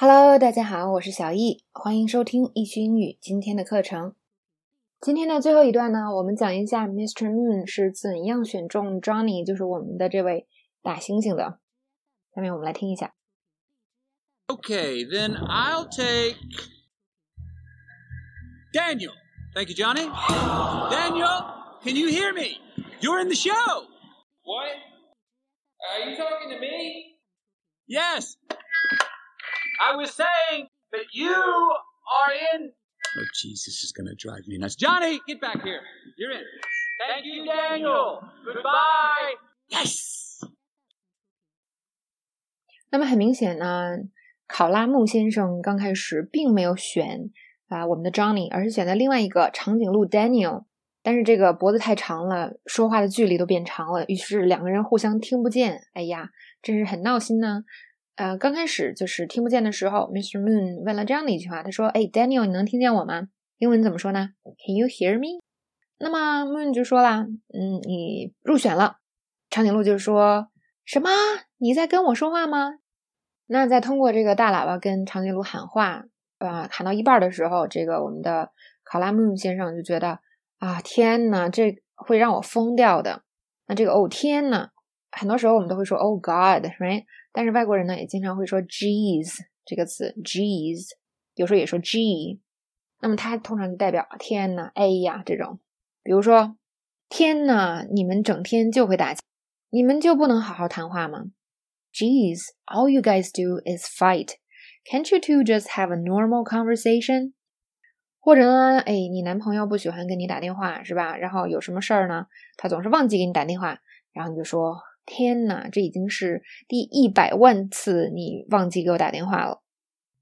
Hello，大家好，我是小易，欢迎收听易趣英语今天的课程。今天的最后一段呢，我们讲一下 Mr. Moon 是怎样选中 Johnny，就是我们的这位大猩猩的。下面我们来听一下。Okay, then I'll take Daniel. Thank you, Johnny. Daniel, can you hear me? You're in the show. What? Are you talking to me? Yes. I was saying that you are in. Oh, jeez, this is going to drive me nuts. Johnny, get back here. You're in. Thank you, Daniel. Goodbye. Yes. 那么很明显呢，考拉木先生刚开始并没有选啊我们的 Johnny，而是选择另外一个长颈鹿 Daniel。但是这个脖子太长了，说话的距离都变长了，于是两个人互相听不见。哎呀，真是很闹心呢。呃，刚开始就是听不见的时候，Mr. Moon 问了这样的一句话，他说：“哎，Daniel，你能听见我吗？”英文怎么说呢？Can you hear me？那么 Moon 就说了：“嗯，你入选了。”长颈鹿就说：“什么？你在跟我说话吗？”那在通过这个大喇叭跟长颈鹿喊话，呃，喊到一半的时候，这个我们的考拉 Moon 先生就觉得啊，天呐，这会让我疯掉的。那这个哦天呐，很多时候我们都会说 Oh God，right？但是外国人呢也经常会说 "Jeez" 这个词，"Jeez" 有时候也说 "G"，那么它通常就代表天呐，哎呀这种。比如说，天呐，你们整天就会打架，你们就不能好好谈话吗？Jeez, all you guys do is fight. Can't you two just have a normal conversation? 或者呢，哎，你男朋友不喜欢跟你打电话是吧？然后有什么事儿呢？他总是忘记给你打电话，然后你就说。天呐，这已经是第一百万次你忘记给我打电话了。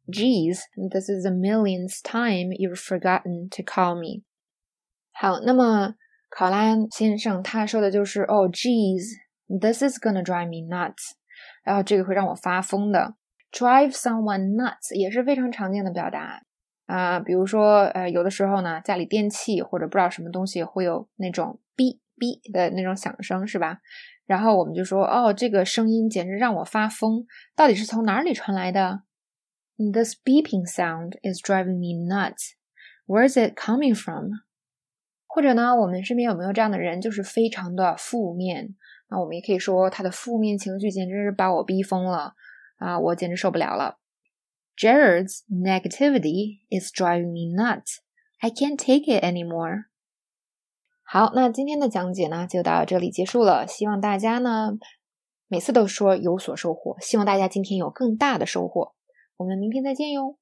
Geez, this is the millionth time you've forgotten to call me。好，那么考拉先生他说的就是哦，Geez, this is gonna drive me nuts。然后这个会让我发疯的。Drive someone nuts 也是非常常见的表达啊，比如说呃，有的时候呢，家里电器或者不知道什么东西会有那种哔哔的那种响声，是吧？然后我们就说，哦，这个声音简直让我发疯，到底是从哪里传来的？This beeping sound is driving me nuts. Where is it coming from? 或者呢，我们身边有没有这样的人，就是非常的负面？那我们也可以说，他的负面情绪简直是把我逼疯了啊，我简直受不了了。Jared's negativity is driving me nuts. I can't take it anymore. 好，那今天的讲解呢就到这里结束了。希望大家呢每次都说有所收获，希望大家今天有更大的收获。我们明天再见哟。